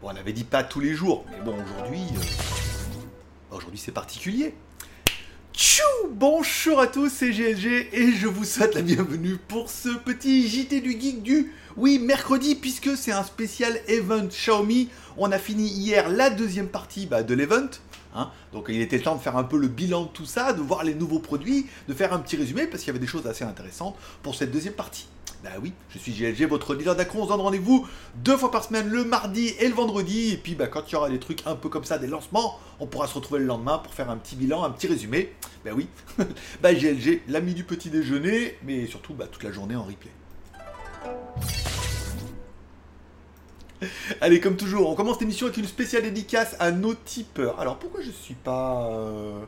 Bon, on avait dit pas tous les jours, mais bon, aujourd'hui, euh, aujourd'hui c'est particulier. Tchou Bonjour à tous, c'est GLG et je vous souhaite la bienvenue pour ce petit JT du Geek du, oui, mercredi, puisque c'est un spécial event Xiaomi. On a fini hier la deuxième partie bah, de l'event. Hein. Donc il était temps de faire un peu le bilan de tout ça, de voir les nouveaux produits, de faire un petit résumé, parce qu'il y avait des choses assez intéressantes pour cette deuxième partie. Bah oui, je suis GLG, votre leader d'acron. On se donne rendez-vous deux fois par semaine, le mardi et le vendredi. Et puis bah, quand il y aura des trucs un peu comme ça, des lancements, on pourra se retrouver le lendemain pour faire un petit bilan, un petit résumé. Bah oui, bah GLG, l'ami du petit déjeuner, mais surtout bah, toute la journée en replay. Allez, comme toujours, on commence l'émission avec une spéciale dédicace à nos tipeurs. Alors pourquoi je suis pas... euh,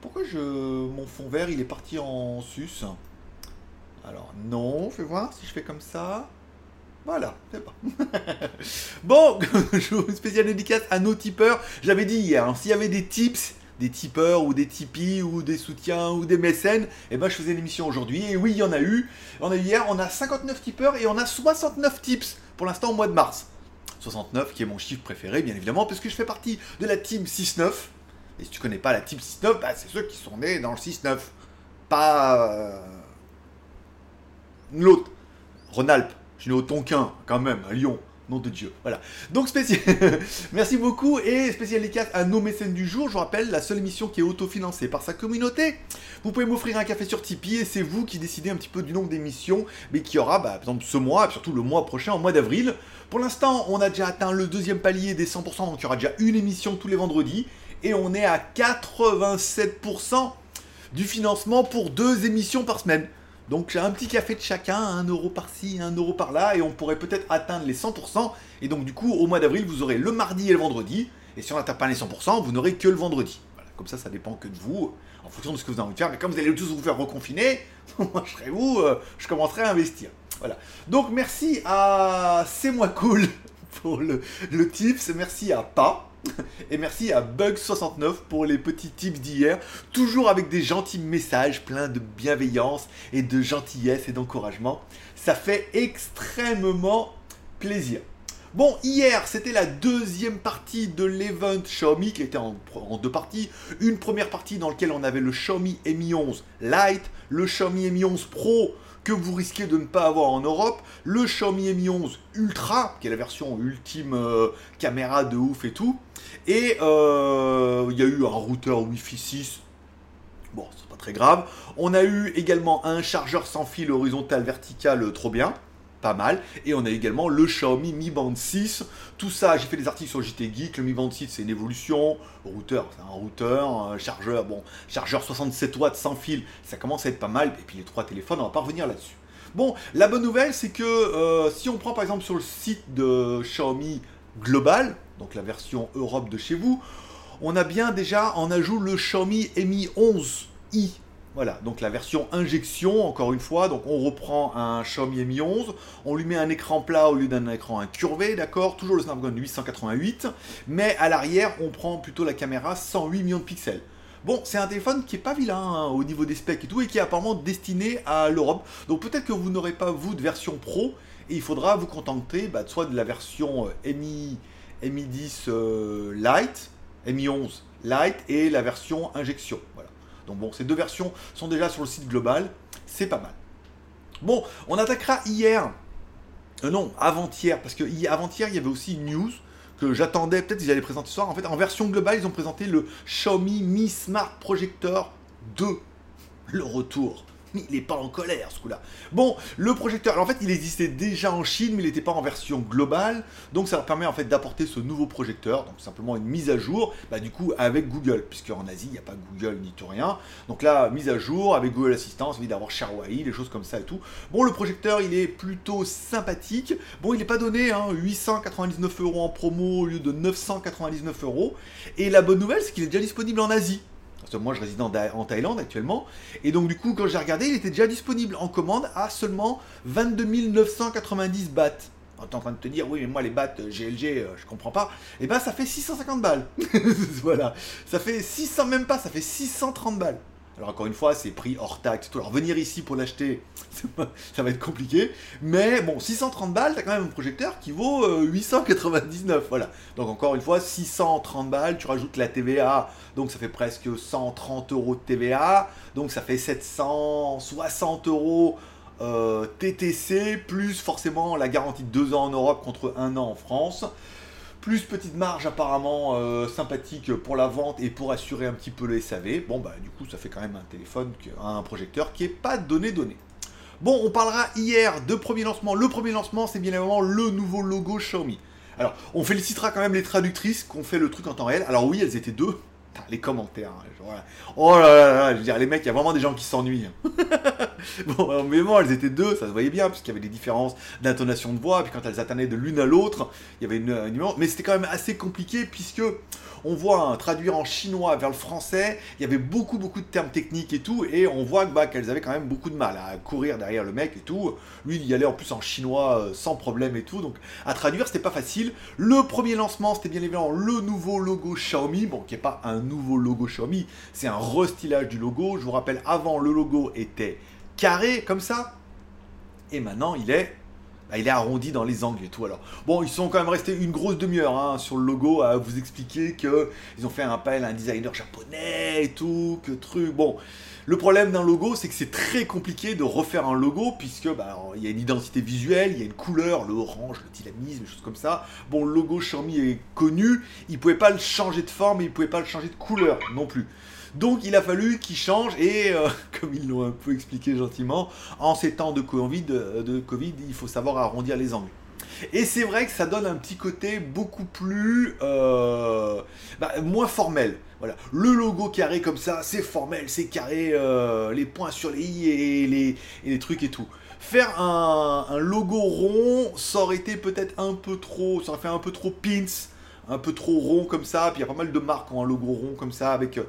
Pourquoi je... mon fond vert il est parti en sus? Alors non, fais voir si je fais comme ça. Voilà, c'est pas. bon, je vous spécial dédicace à nos tipeurs. J'avais dit hier, hein, s'il y avait des tips, des tipeurs ou des tipis ou des soutiens ou des mécènes, eh ben je faisais l'émission aujourd'hui. Et oui, il y en a eu. On a eu hier, on a 59 tipeurs et on a 69 tips pour l'instant au mois de mars. 69 qui est mon chiffre préféré, bien évidemment, parce que je fais partie de la team 6-9. Et si tu connais pas la team 6-9, bah, c'est ceux qui sont nés dans le 6-9. Pas. euh, L'autre, Rhône-Alpes, je suis né au Tonkin, quand même, à Lyon. Nom de Dieu. Voilà. Donc spécial. Merci beaucoup et spécial dédicace à nos mécènes du jour. Je vous rappelle, la seule émission qui est autofinancée par sa communauté. Vous pouvez m'offrir un café sur Tipeee et c'est vous qui décidez un petit peu du nombre d'émissions, mais qui aura, bah, par exemple, ce mois, et surtout le mois prochain, en mois d'avril. Pour l'instant, on a déjà atteint le deuxième palier des 100%, donc il y aura déjà une émission tous les vendredis. Et on est à 87% du financement pour deux émissions par semaine. Donc un petit café de chacun, un euro par-ci, un euro par-là, et on pourrait peut-être atteindre les 100%. Et donc du coup, au mois d'avril, vous aurez le mardi et le vendredi. Et si on n'atteint pas les 100%, vous n'aurez que le vendredi. Voilà, comme ça, ça dépend que de vous, en fonction de ce que vous avez envie de faire. Mais comme vous allez tous vous faire reconfiner, moi je serai vous, euh, je commencerai à investir. Voilà. Donc merci à C'est moi cool pour le, le tips, merci à Pa. Et merci à Bug69 pour les petits tips d'hier, toujours avec des gentils messages pleins de bienveillance et de gentillesse et d'encouragement. Ça fait extrêmement plaisir. Bon, hier, c'était la deuxième partie de l'event Xiaomi qui était en, deux parties. Une première partie dans laquelle on avait le Xiaomi Mi 11 Lite, le Xiaomi Mi 11 Pro que vous risquez de ne pas avoir en Europe, le Xiaomi Mi 11 Ultra, qui est la version ultime euh, caméra de ouf et tout, et euh, il y a eu un routeur Wi-Fi 6, bon, c'est pas très grave. On a eu également un chargeur sans fil horizontal vertical euh, trop bien, pas mal, et on a également le Xiaomi Mi Band 6. Tout ça, j'ai fait des articles sur JT Geek, le Mi Band 6 c'est une évolution, routeur, c'est un routeur, chargeur, bon, chargeur 67 watts sans fil, ça commence à être pas mal, et puis les trois téléphones, on va pas revenir là-dessus. Bon, la bonne nouvelle, c'est que euh, si on prend par exemple sur le site de Xiaomi Global, donc la version Europe de chez vous, on a bien déjà en ajout le Xiaomi Mi 11i. Voilà, donc la version injection, encore une fois, donc on reprend un Xiaomi Mi 11, on lui met un écran plat au lieu d'un écran incurvé, d'accord, toujours le Snapdragon 888, mais à l'arrière, on prend plutôt la caméra 108 millions de pixels. Bon, c'est un téléphone qui est pas vilain hein, au niveau des specs et tout, et qui est apparemment destiné à l'Europe. Donc peut-être que vous n'aurez pas, vous, de version pro, et il faudra vous contenter bah, soit de la version euh, Mi, Mi 10 euh, Lite, Mi 11 Lite, et la version injection. Voilà. Donc bon, ces deux versions sont déjà sur le site global, c'est pas mal. Bon, on attaquera hier, euh, non, avant-hier, parce que hi- avant-hier, il y avait aussi une news que j'attendais, peut-être qu'ils allaient présenter ce soir. En fait, en version globale, ils ont présenté le Xiaomi Mi Smart Projector 2. Le retour. Il n'est pas en colère, ce coup-là. Bon, le projecteur, en fait, il existait déjà en Chine, mais il n'était pas en version globale. Donc, ça permet en fait d'apporter ce nouveau projecteur, donc simplement une mise à jour, bah, du coup, avec Google, puisque en Asie, il n'y a pas Google ni tout rien. Donc là, mise à jour avec Google Assistant, envie d'avoir Sharwai, des choses comme ça et tout. Bon, le projecteur, il est plutôt sympathique. Bon, il n'est pas donné, hein, 899 euros en promo au lieu de 999 euros. Et la bonne nouvelle, c'est qu'il est déjà disponible en Asie. Parce que moi, je réside en, Tha- en Thaïlande actuellement. Et donc, du coup, quand j'ai regardé, il était déjà disponible en commande à seulement 22 990 bahts. T'es en train de te dire, oui, mais moi, les bahts euh, GLG, euh, je comprends pas. Et ben, ça fait 650 balles. voilà. Ça fait 600, même pas, ça fait 630 balles. Alors encore une fois, c'est prix hors taxe. Alors venir ici pour l'acheter, ça va être compliqué. Mais bon, 630 balles, t'as quand même un projecteur qui vaut 899. Euh, voilà. Donc encore une fois, 630 balles, tu rajoutes la TVA, donc ça fait presque 130 euros de TVA. Donc ça fait 760 euros euh, TTC, plus forcément la garantie de 2 ans en Europe contre 1 an en France. Plus petite marge apparemment euh, sympathique pour la vente et pour assurer un petit peu le SAV. Bon bah du coup ça fait quand même un téléphone, un projecteur qui est pas donné donné. Bon, on parlera hier de premier lancement. Le premier lancement, c'est bien évidemment le nouveau logo Xiaomi. Alors, on félicitera quand même les traductrices qui ont fait le truc en temps réel. Alors oui, elles étaient deux les commentaires. Hein, oh là là là, je veux dire, les mecs, il y a vraiment des gens qui s'ennuient. bon, mais bon, elles étaient deux, ça se voyait bien, puisqu'il y avait des différences d'intonation de voix, puis quand elles atteignaient de l'une à l'autre, il y avait une, une mais c'était quand même assez compliqué, puisque on voit hein, traduire en chinois vers le français, il y avait beaucoup beaucoup de termes techniques et tout, et on voit bah, qu'elles avaient quand même beaucoup de mal à courir derrière le mec et tout. Lui, il y allait en plus en chinois euh, sans problème et tout, donc à traduire, c'était pas facile. Le premier lancement, c'était bien évidemment le nouveau logo Xiaomi, bon, qui est pas un nouveau logo Xiaomi, c'est un restylage du logo. Je vous rappelle, avant, le logo était carré, comme ça, et maintenant, il est bah, il est arrondi dans les angles et tout. Alors, bon, ils sont quand même restés une grosse demi-heure hein, sur le logo à vous expliquer que ils ont fait un appel à un designer japonais et tout, que truc. Bon, le problème d'un logo, c'est que c'est très compliqué de refaire un logo puisque bah, il y a une identité visuelle, il y a une couleur, le orange, le dynamisme, des choses comme ça. Bon, le logo Xiaomi est connu, ils pouvaient pas le changer de forme, et ils pouvaient pas le changer de couleur non plus. Donc il a fallu qu'ils changent et euh, comme ils l'ont un peu expliqué gentiment, en ces temps de Covid, de COVID, il faut savoir arrondir les angles. Et c'est vrai que ça donne un petit côté beaucoup plus euh, bah, moins formel. Voilà, le logo carré comme ça, c'est formel, c'est carré, euh, les points sur les i et les, trucs et tout. Faire un, un, logo rond, ça aurait été peut-être un peu trop, ça aurait fait un peu trop pins un peu trop rond comme ça, puis il y a pas mal de marques qui ont un logo rond comme ça, avec, euh,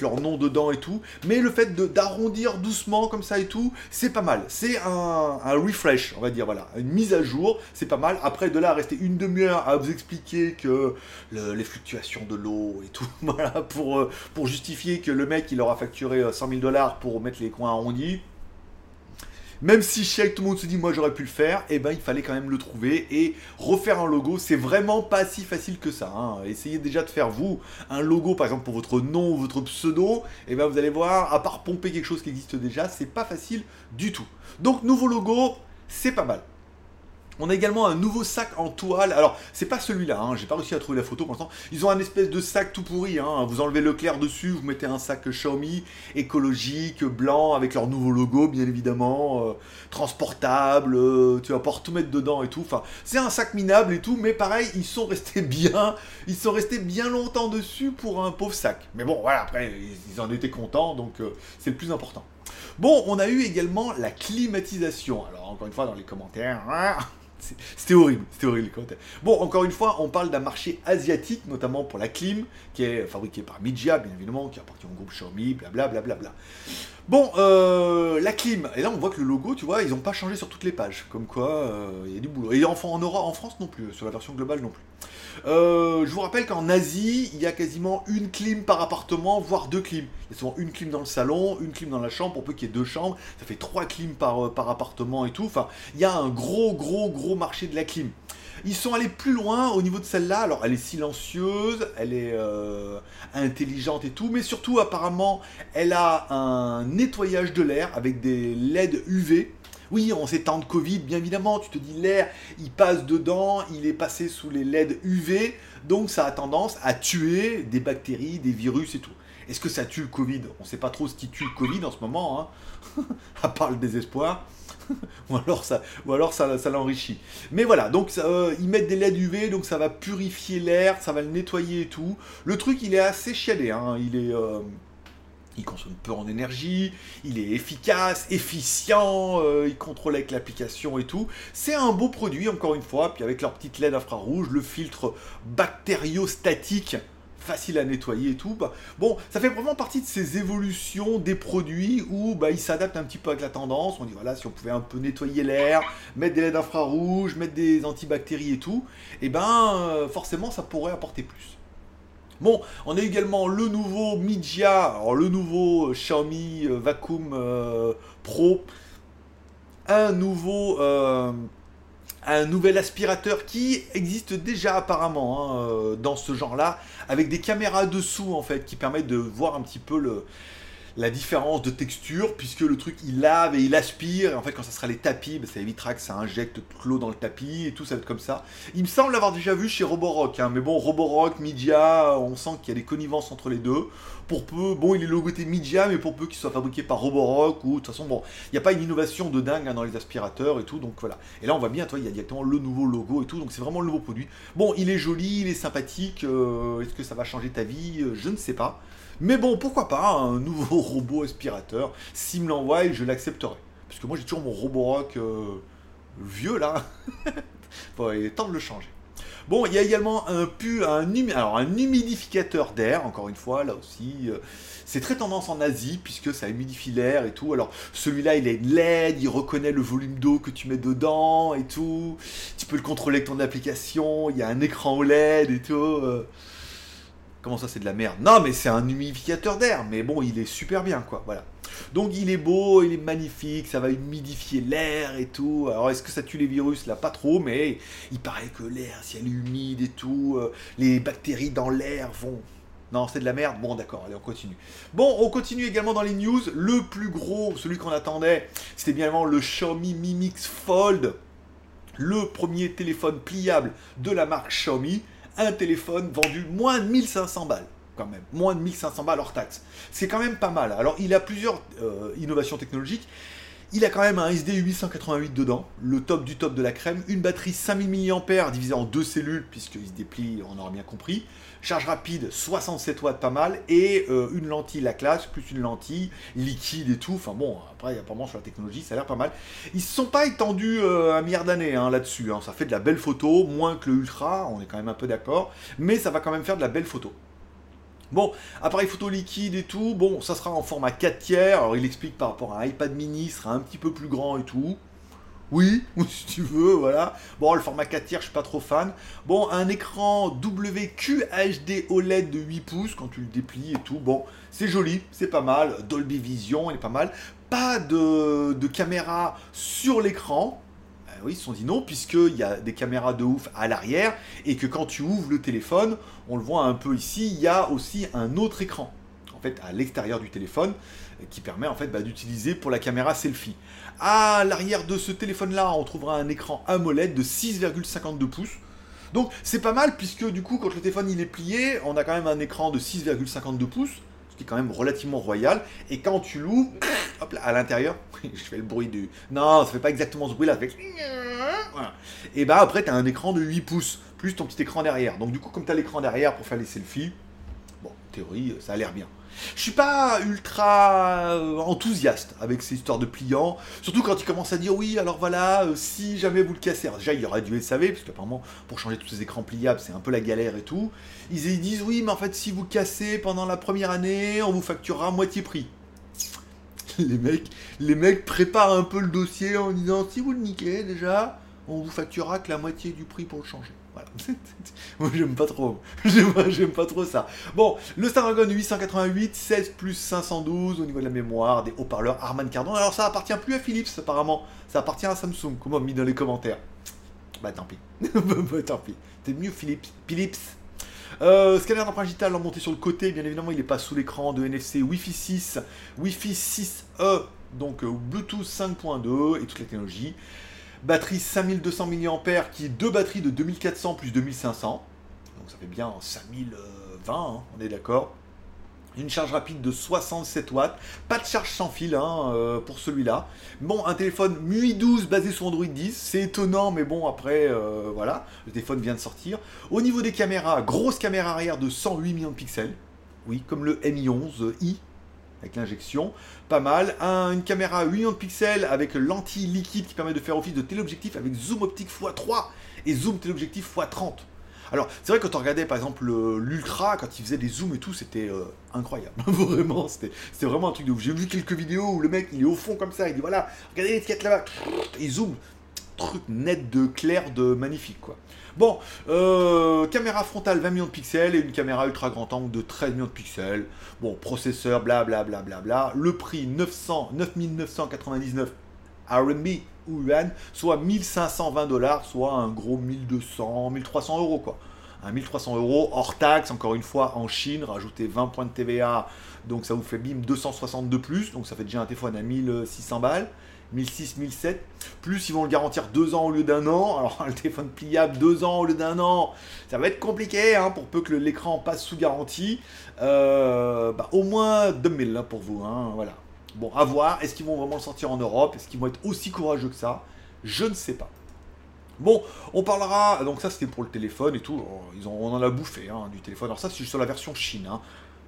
leur nom dedans et tout. Mais le fait d'arrondir doucement comme ça et tout, c'est pas mal. C'est un, refresh, on va dire, voilà, une mise à jour, c'est pas mal. Après, de là rester une demi-heure à vous expliquer que les fluctuations de l'eau et tout, voilà, pour, euh, pour justifier que le mec, il aura facturé 100 euh, 000 dollars pour mettre les coins arrondis, même si chez tout le monde se dit moi j'aurais pu le faire, et eh ben il fallait quand même le trouver et refaire un logo, c'est vraiment pas si facile que ça. Hein. Essayez déjà de faire vous un logo par exemple pour votre nom ou votre pseudo, et eh ben vous allez voir, à part pomper quelque chose qui existe déjà, c'est pas facile du tout. Donc nouveau logo, c'est pas mal. On a également un nouveau sac en toile. Alors, c'est pas celui-là, hein. j'ai pas réussi à trouver la photo pour l'instant. Ils ont un espèce de sac tout pourri. Hein. Vous enlevez le clair dessus, vous mettez un sac Xiaomi écologique, blanc, avec leur nouveau logo, bien évidemment, euh, transportable. Euh, tu vas pouvoir tout mettre dedans et tout. Enfin, c'est un sac minable et tout, mais pareil, ils sont restés bien. Ils sont restés bien longtemps dessus pour un pauvre sac. Mais bon, voilà, après, ils en étaient contents, donc euh, c'est le plus important. Bon, on a eu également la climatisation. Alors, encore une fois, dans les commentaires. C'était horrible, c'était horrible. Bon, encore une fois, on parle d'un marché asiatique, notamment pour la clim, qui est fabriqué par Mijia, bien évidemment, qui appartient au groupe Xiaomi, blablabla. Bla, bla, bla, Bon, euh, la clim, et là on voit que le logo, tu vois, ils n'ont pas changé sur toutes les pages, comme quoi euh, il y a du boulot. Et en, en, en France non plus, sur la version globale non plus. Euh, je vous rappelle qu'en Asie, il y a quasiment une clim par appartement, voire deux clims. Il y a souvent une clim dans le salon, une clim dans la chambre, pour peu qu'il y ait deux chambres, ça fait trois clims par, par appartement et tout. Enfin, il y a un gros, gros, gros marché de la clim. Ils sont allés plus loin au niveau de celle-là. Alors, elle est silencieuse, elle est euh, intelligente et tout, mais surtout, apparemment, elle a un nettoyage de l'air avec des LED UV. Oui, en ces temps de Covid, bien évidemment, tu te dis l'air, il passe dedans, il est passé sous les LED UV, donc ça a tendance à tuer des bactéries, des virus et tout. Est-ce que ça tue le Covid? On ne sait pas trop ce qui tue le Covid en ce moment, hein à part le désespoir. ou alors ça, ou alors ça, l'enrichit. Mais voilà, donc euh, ils mettent des LED UV, donc ça va purifier l'air, ça va le nettoyer et tout. Le truc, il est assez chialé, hein. il est... Euh, il consomme peu en énergie, il est efficace, efficient, euh, il contrôle avec l'application et tout. C'est un beau produit, encore une fois, puis avec leur petite LED infrarouge, le filtre bactériostatique facile à nettoyer et tout. Bah, bon, ça fait vraiment partie de ces évolutions des produits où bah, ils s'adaptent un petit peu avec la tendance. On dit voilà, si on pouvait un peu nettoyer l'air, mettre des LED infrarouges, mettre des antibactéries et tout, et eh ben euh, forcément ça pourrait apporter plus. Bon, on a également le nouveau alors le nouveau Xiaomi Vacuum Pro, un nouveau un nouvel aspirateur qui existe déjà apparemment hein, euh, dans ce genre-là, avec des caméras dessous en fait, qui permettent de voir un petit peu le, la différence de texture, puisque le truc il lave et il aspire, et en fait quand ça sera les tapis, ben, ça évitera que ça injecte de l'eau dans le tapis, et tout ça va être comme ça. Il me semble l'avoir déjà vu chez Roborock, hein, mais bon, Roborock, Media, on sent qu'il y a des connivences entre les deux. Pour peu, bon, il est logoté Media, mais pour peu qu'il soit fabriqué par Roborock, ou de toute façon, bon, il n'y a pas une innovation de dingue hein, dans les aspirateurs et tout, donc voilà. Et là on voit bien, toi, il y a directement le nouveau logo et tout, donc c'est vraiment le nouveau produit. Bon, il est joli, il est sympathique, euh, est-ce que ça va changer ta vie? Euh, Je ne sais pas. Mais bon, pourquoi pas, un nouveau robot aspirateur. S'il me l'envoie, je l'accepterai. Parce que moi, j'ai toujours mon Roborock euh, vieux, là. bon, il est temps de le changer. Bon, il y a également un, pu, un humidificateur d'air, encore une fois, là aussi. Euh, c'est très tendance en Asie, puisque ça humidifie l'air et tout. Alors, celui-là, il est LED, il reconnaît le volume d'eau que tu mets dedans et tout. Tu peux le contrôler avec ton application, il y a un écran OLED et tout. Euh. Comment ça, c'est de la merde? Non, mais c'est un humidificateur d'air. Mais bon, il est super bien, quoi. Voilà. Donc il est beau, il est magnifique, ça va humidifier l'air et tout. Alors est-ce que ça tue les virus? Là, pas trop, mais il paraît que l'air, si elle est humide et tout, euh, les bactéries dans l'air vont. Non, c'est de la merde? Bon, d'accord, allez, on continue. Bon, on continue également dans les news. Le plus gros, celui qu'on attendait, c'était bien évidemment le Xiaomi Mi Mix Fold. Le premier téléphone pliable de la marque Xiaomi un téléphone vendu moins de 1500 balles quand même, moins de 1500 balles hors taxe. C'est quand même pas mal. Alors il a plusieurs euh, innovations technologiques. Il a quand même un SD 888 dedans, le top du top de la crème, une batterie 5000 mAh divisée en deux cellules, puisqu'il se déplie, on aura bien compris, charge rapide 67 watts, pas mal, et euh, une lentille la classe, plus une lentille liquide et tout, enfin bon, après apparemment sur la technologie, ça a l'air pas mal. Ils se sont pas étendus euh, un milliard d'années hein, là-dessus, hein. ça fait de la belle photo, moins que le Ultra, on est quand même un peu d'accord, mais ça va quand même faire de la belle photo. Bon, appareil photo liquide et tout, bon, ça sera en format 4 tiers. Alors il explique par rapport à un iPad mini, sera un petit peu plus grand et tout. Oui, si tu veux, voilà. Bon, le format 4 tiers, je suis pas trop fan. Bon, un écran WQHD OLED de 8 pouces quand tu le déplies et tout. Bon, c'est joli, c'est pas mal. Dolby Vision, est pas mal. Pas de caméra sur l'écran, oui, ils se sont dit non, puisqu'il y a des caméras de ouf à l'arrière, et que quand tu ouvres le téléphone, on le voit un peu ici, il y a aussi un autre écran, en fait, à l'extérieur du téléphone, qui permet en fait bah, d'utiliser pour la caméra selfie. À l'arrière de ce téléphone-là, on trouvera un écran AMOLED de 6,52 pouces. Donc c'est pas mal, puisque du coup, quand le téléphone il est plié, on a quand même un écran de 6,52 pouces qui est quand même relativement royal. Et quand tu l'ouvres, hop là, à l'intérieur, je fais le bruit du. Non, ça fait pas exactement ce bruit là, ça fait. Et bah après, tu as un écran de 8 pouces, plus ton petit écran derrière. Donc du coup, comme tu as l'écran derrière pour faire les selfies, théorie, ça a l'air bien. Je suis pas ultra euh, enthousiaste avec ces histoires de pliants, surtout quand ils commencent à dire oui, alors voilà, euh, si jamais vous le cassez, alors déjà il y aurait du SAV, parce qu'apparemment pour changer tous ces écrans pliables c'est un peu la galère et tout. Ils, disent oui, mais en fait si vous cassez pendant la première année, on vous facturera moitié prix. Les mecs, les mecs préparent un peu le dossier en disant si vous le niquez déjà, on vous facturera que la moitié du prix pour le changer. Moi, j'aime pas trop. J'aime pas trop ça. Bon, le Snapdragon 888, 16 plus 512 au niveau de la mémoire, des haut-parleurs Harman Kardon. Alors, ça appartient plus à Philips, apparemment. Ça appartient à Samsung, comme on mis dans les commentaires. Bah, tant pis. bah, tant pis. C'est mieux Philips. Philips. Euh, scanner d'empreinte digitale monté sur le côté, bien évidemment, il n'est pas sous l'écran de NFC Wi-Fi 6, Wi-Fi 6E, donc euh, Bluetooth 5.2 et toute la technologie. Batterie 5200 mAh qui est deux batteries de 2400 plus 2500. Donc ça fait bien 5020, hein, on est d'accord. Une charge rapide de 67 watts. Pas de charge sans fil hein, euh, pour celui-là. Bon, un téléphone MUI 12 basé sur Android 10. C'est étonnant, mais bon, après, euh, voilà. Le téléphone vient de sortir. Au niveau des caméras, grosse caméra arrière de 108 millions de pixels. Oui, comme le Mi 11i avec l'injection. Pas mal. une caméra à 8 millions de pixels avec lentille liquide qui permet de faire office de téléobjectif avec zoom optique x3 et zoom téléobjectif x30. Alors, c'est vrai que quand on regardait par exemple l'Ultra, quand il faisait des zooms et tout, c'était euh, incroyable. vraiment, c'était vraiment un truc de ouf. J'ai vu quelques vidéos où le mec il est au fond comme ça, il dit voilà, regardez l'étiquette là-bas, il zoom. truc net de clair de magnifique quoi. Bon, euh, caméra frontale 20 millions de pixels et une caméra ultra grand angle de 13 millions de pixels. Bon, processeur, blablabla. Bla, bla, bla, Le prix 900, 9999 RMB ou yuan, soit 1520 dollars, soit un gros 1200, 1300 euros quoi. Un 1300 euros hors taxe, encore une fois en Chine, rajouter 20 points de TVA, donc ça vous fait bim 260 de plus, donc ça fait déjà un téléphone à 1600 balles. 1006, 1007. Plus ils vont le garantir deux ans au lieu d'un an. Alors le téléphone pliable deux ans au lieu d'un an, ça va être compliqué hein, pour peu que l'écran passe sous garantie. Euh, bah, au moins 2000 là pour vous. Hein, voilà. Bon, à voir. Est-ce qu'ils vont vraiment le sortir en Europe? Est-ce qu'ils vont être aussi courageux que ça? Je ne sais pas. Bon, on parlera. Donc ça c'était pour le téléphone et tout. Ils ont, on en a bouffé hein, du téléphone. Alors ça c'est sur la version Chine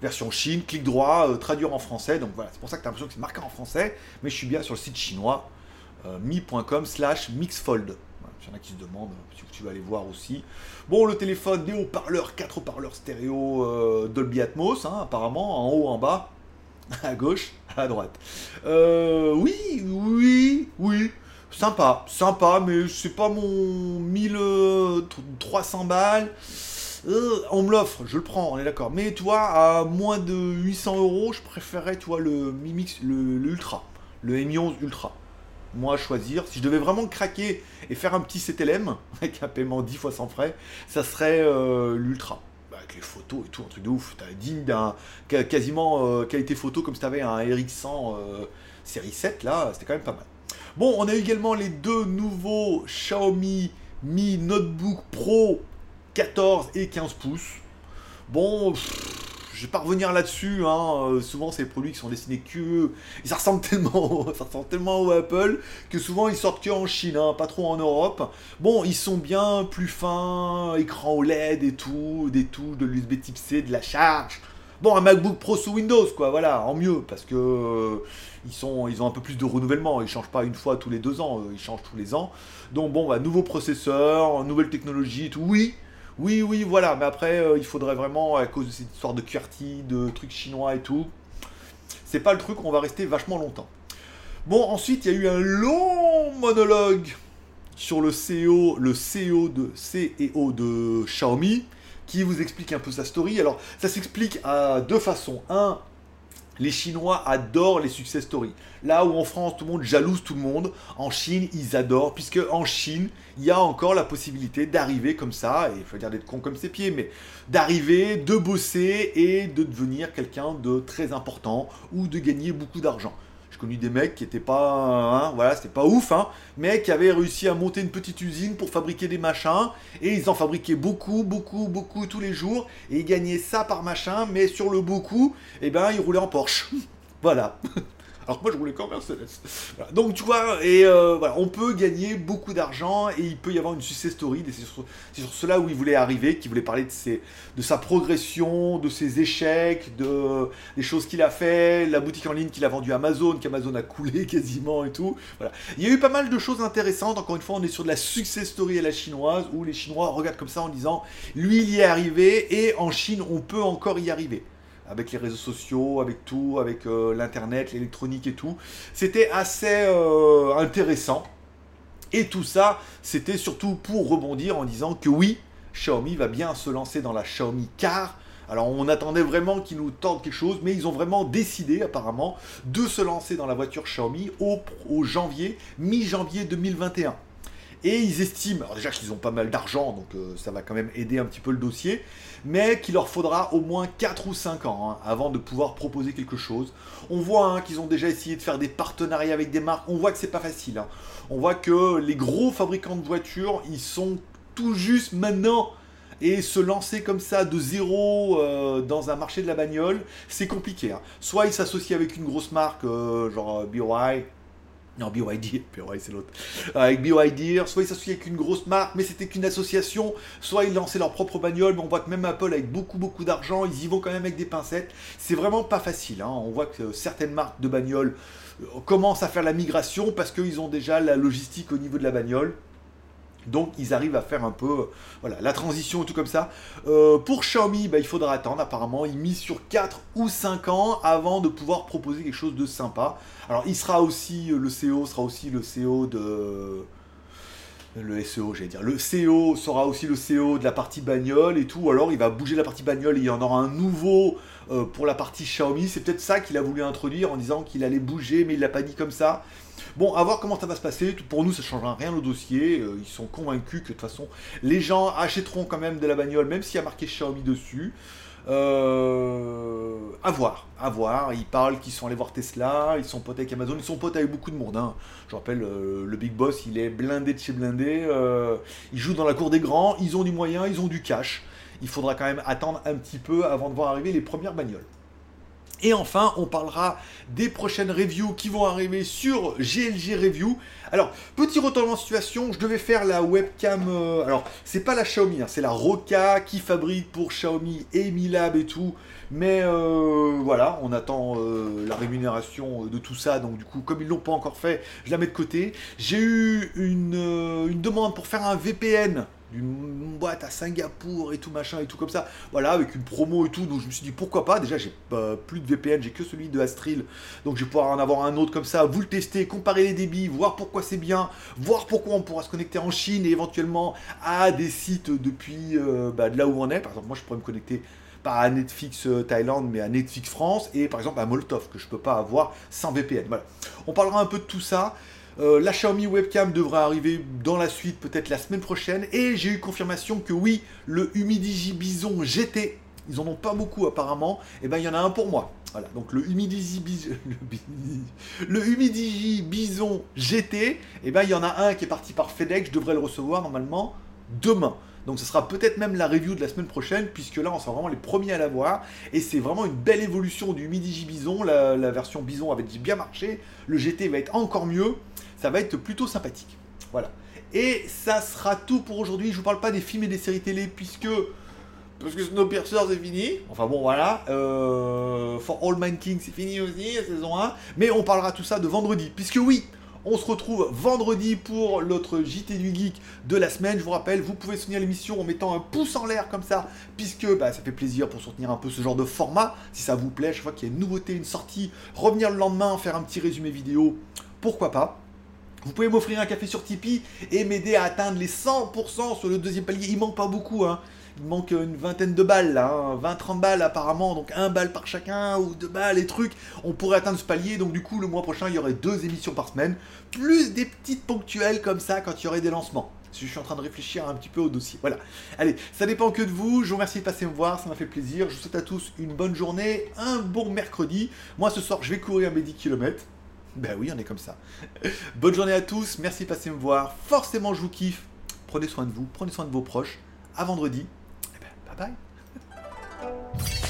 version Chine, clic droit, euh, traduire en français. Donc voilà, c'est pour ça que tu as l'impression que c'est marqué en français, mais je suis bien sur le site chinois, euh, mi.com slash mixfold. Il y en a qui se demandent, si tu vas aller voir aussi. Bon, le téléphone, des haut-parleurs, 4 haut-parleurs stéréo euh, Dolby Atmos, hein, apparemment, en haut, en bas, à gauche, à droite. oui, oui, oui. Sympa, sympa, mais c'est pas mon 1300 balles. Euh, on me l'offre, je le prends, on est d'accord. Mais tu vois, à moins de 800 euros, je préférerais, tu vois, le Mimix, le, Ultra, le M11 Ultra. Moi, choisir, si je devais vraiment craquer et faire un petit CTLM, avec un paiement 10 fois sans frais, ça serait euh, l'Ultra. Bah, avec les photos et tout, un truc de ouf. T'as digne d'un quasiment euh, qualité photo comme si t'avais un RX100 série 7, là, c'était quand même pas mal. Bon, on a également les deux nouveaux Xiaomi Mi Notebook Pro 14 et 15 pouces. Bon, je vais pas revenir là-dessus. Hein. Euh, souvent, des produits qui sont destinés que. Ils ressemblent tellement, ça ressemble tellement au Apple que souvent ils sortent que en Chine, hein, pas trop en Europe. Bon, ils sont bien plus fins, écran OLED et tout, des touches, de l'USB Type C, de la charge. Bon, un MacBook Pro sous Windows, quoi, voilà, en mieux, parce que euh, ils, sont, ils ont un peu plus de renouvellement. Ils changent pas une fois tous les deux ans, euh, ils changent tous les ans. Donc bon, bah, nouveau processeur, nouvelle technologie, tout. Oui, oui, oui, voilà, mais après, euh, il faudrait vraiment, à cause de cette histoire de QWERTY, de trucs chinois et tout, c'est pas le truc, on va rester vachement longtemps. Bon, ensuite, il y a eu un long monologue sur le CEO, le CEO de CEO de Xiaomi, qui vous explique un peu sa story. Alors, ça s'explique à deux façons. Un, les Chinois adorent les success stories. Là où en France, tout le monde jalouse tout le monde, en Chine, ils adorent, puisque en Chine, il y a encore la possibilité d'arriver comme ça, et il faut dire d'être con comme ses pieds, mais d'arriver, de bosser et de devenir quelqu'un de très important ou de gagner beaucoup d'argent. J'ai connu des mecs qui étaient pas, hein, voilà, c'était pas ouf, hein, mais qui avaient réussi à monter une petite usine pour fabriquer des machins, et ils en fabriquaient beaucoup, beaucoup, beaucoup tous les jours, et ils gagnaient ça par machin, mais sur le beaucoup, eh ben, ils roulaient en Porsche. voilà. Alors que moi, je roulais qu'en Mercedes. Donc, tu vois, et euh, voilà, on peut gagner beaucoup d'argent et il peut y avoir une success story. C'est sur, cela où il voulait arriver, qui voulait parler de, ses, de sa progression, de ses échecs, de, des choses qu'il a fait, la boutique en ligne qu'il a vendue à Amazon, qu'Amazon a coulé quasiment et tout. Voilà. Il y a eu pas mal de choses intéressantes. Encore une fois, on est sur de la success story à la chinoise où les Chinois regardent comme ça en disant lui, il y est arrivé et en Chine, on peut encore y arriver avec les réseaux sociaux, avec tout, avec euh, l'internet, l'électronique et tout. C'était assez euh, intéressant. Et tout ça, c'était surtout pour rebondir en disant que oui, Xiaomi va bien se lancer dans la Xiaomi Car. Alors on attendait vraiment qu'ils nous tordent quelque chose, mais ils ont vraiment décidé apparemment de se lancer dans la voiture Xiaomi au, au janvier, mi-janvier 2021. Et ils estiment, alors déjà qu'ils ont pas mal d'argent, donc euh, ça va quand même aider un petit peu le dossier, mais qu'il leur faudra au moins 4 ou 5 ans hein, avant de pouvoir proposer quelque chose. On voit hein, qu'ils ont déjà essayé de faire des partenariats avec des marques, on voit que c'est pas facile. Hein. On voit que les gros fabricants de voitures, ils sont tout juste maintenant et se lancer comme ça de zéro euh, dans un marché de la bagnole, c'est compliqué. Soit ils s'associent avec une grosse marque, euh, genre BY, non, BYD, BYD c'est l'autre. Avec BYD, soit ils s'associaient avec une grosse marque, mais c'était qu'une association, soit ils lançaient leur propre bagnole, mais on voit que même Apple, avec beaucoup, beaucoup d'argent, ils y vont quand même avec des pincettes. C'est vraiment pas facile. Hein. On voit que certaines marques de bagnoles euh, commencent à faire la migration parce qu'ils ont déjà la logistique au niveau de la bagnole. Donc ils arrivent à faire un peu euh, la transition tout comme ça. Euh, pour Xiaomi, bah, il faudra attendre apparemment. Ils misent sur 4 ou 5 ans avant de pouvoir proposer quelque chose de sympa. Alors il sera aussi, euh, le CEO sera aussi le CEO de... le SEO, j'allais dire. Le CEO sera aussi le CEO de la partie bagnole et tout. Alors il va bouger la partie bagnole et il y en aura un nouveau pour la partie Xiaomi. C'est peut-être ça qu'il a voulu introduire en disant qu'il allait bouger, mais il l'a pas dit comme ça. Bon, à voir comment ça va se passer. Pour nous, ça ne changera rien au dossier. Euh, ils sont convaincus que de toute façon, les gens achèteront quand même de la bagnole, même s'il y a marqué Xiaomi dessus. Euh, à voir, à voir. Ils parlent qu'ils sont allés voir Tesla, ils sont potes avec Amazon, ils sont potes avec beaucoup de monde. Hein. Je rappelle, euh, le Big Boss, il est blindé de chez blindé. Euh, ils jouent dans la cour des grands, ils ont du moyen, ils ont du cash. Il faudra quand même attendre un petit peu avant de voir arriver les premières bagnoles. Et enfin, on parlera des prochaines reviews qui vont arriver sur GLG Review. Alors, petit retournement de situation, je devais faire la webcam. Euh, alors, c'est pas la Xiaomi, hein, c'est la Roca qui fabrique pour Xiaomi et Milab et tout. Mais euh, voilà, on attend euh, la rémunération de tout ça. Donc, du coup, comme ils l'ont pas encore fait, je la mets de côté. J'ai eu une, une demande pour faire un VPN d'une boîte à Singapour et tout machin et tout comme ça. Voilà, avec une promo et tout. Donc je me suis dit pourquoi pas? Déjà, j'ai plus de VPN, j'ai que celui de Astril. Donc je vais pouvoir en avoir un autre comme ça. Vous le tester, comparer les débits, voir pourquoi c'est bien, voir pourquoi on pourra se connecter en Chine et éventuellement à des sites depuis euh, bah, de là où on est. Par exemple, moi je pourrais me connecter pas à Netflix euh, Thaïlande, mais à Netflix France et par exemple à Molotov que je peux pas avoir sans VPN. Voilà. On parlera un peu de tout ça. Euh, la Xiaomi webcam devrait arriver dans la suite, peut-être la semaine prochaine. Et j'ai eu confirmation que oui, le Humidigi Bison GT, ils en ont pas beaucoup apparemment, et eh ben il y en a un pour moi. Voilà, donc le Humidigi Bison, le, Humidigi Bison GT, et eh ben il y en a un qui est parti par FedEx, je devrais le recevoir normalement demain. Donc ce sera peut-être même la review de la semaine prochaine, puisque là on sera vraiment les premiers à l'avoir. Et c'est vraiment une belle évolution du Humidigi Bison. La, la version Bison avait bien marché. Le GT va être encore mieux ça va être plutôt sympathique. Voilà. Et ça sera tout pour aujourd'hui. Je vous parle pas des films et des séries télé puisque parce que Snowpiercer c'est fini. Enfin bon voilà. Euh, For All Mind King c'est fini aussi, la saison 1. Mais on parlera tout ça de vendredi. Puisque oui, on se retrouve vendredi pour l'autre JT du Geek de la semaine. Je vous rappelle, vous pouvez soutenir l'émission en mettant un pouce en l'air comme ça, puisque bah, ça fait plaisir pour soutenir un peu ce genre de format. Si ça vous plaît, chaque fois qu'il y a une nouveauté, une sortie, revenir le lendemain, faire un petit résumé vidéo, pourquoi pas. Vous pouvez m'offrir un café sur Tipeee et m'aider à atteindre les 100% sur le deuxième palier. Il manque pas beaucoup, hein. Manque une vingtaine de balles, là, 20-30 hein. balles apparemment, donc un balle par chacun ou deux balles et trucs. On pourrait atteindre ce palier, donc du coup, le mois prochain, il y aurait deux émissions par semaine, plus des petites ponctuelles comme ça quand il y aurait des lancements. Je suis en train de réfléchir un petit peu au dossier. Voilà. Allez, ça dépend que de vous. Je vous remercie de passer me voir, ça m'a fait plaisir. Je vous souhaite à tous une bonne journée, un bon mercredi. Moi, ce soir, je vais courir mes 10 km. Ben oui, on est comme ça. Bonne journée à tous, merci de passer me voir. Forcément, je vous kiffe. Prenez soin de vous, prenez soin de vos proches. À vendredi. Bye.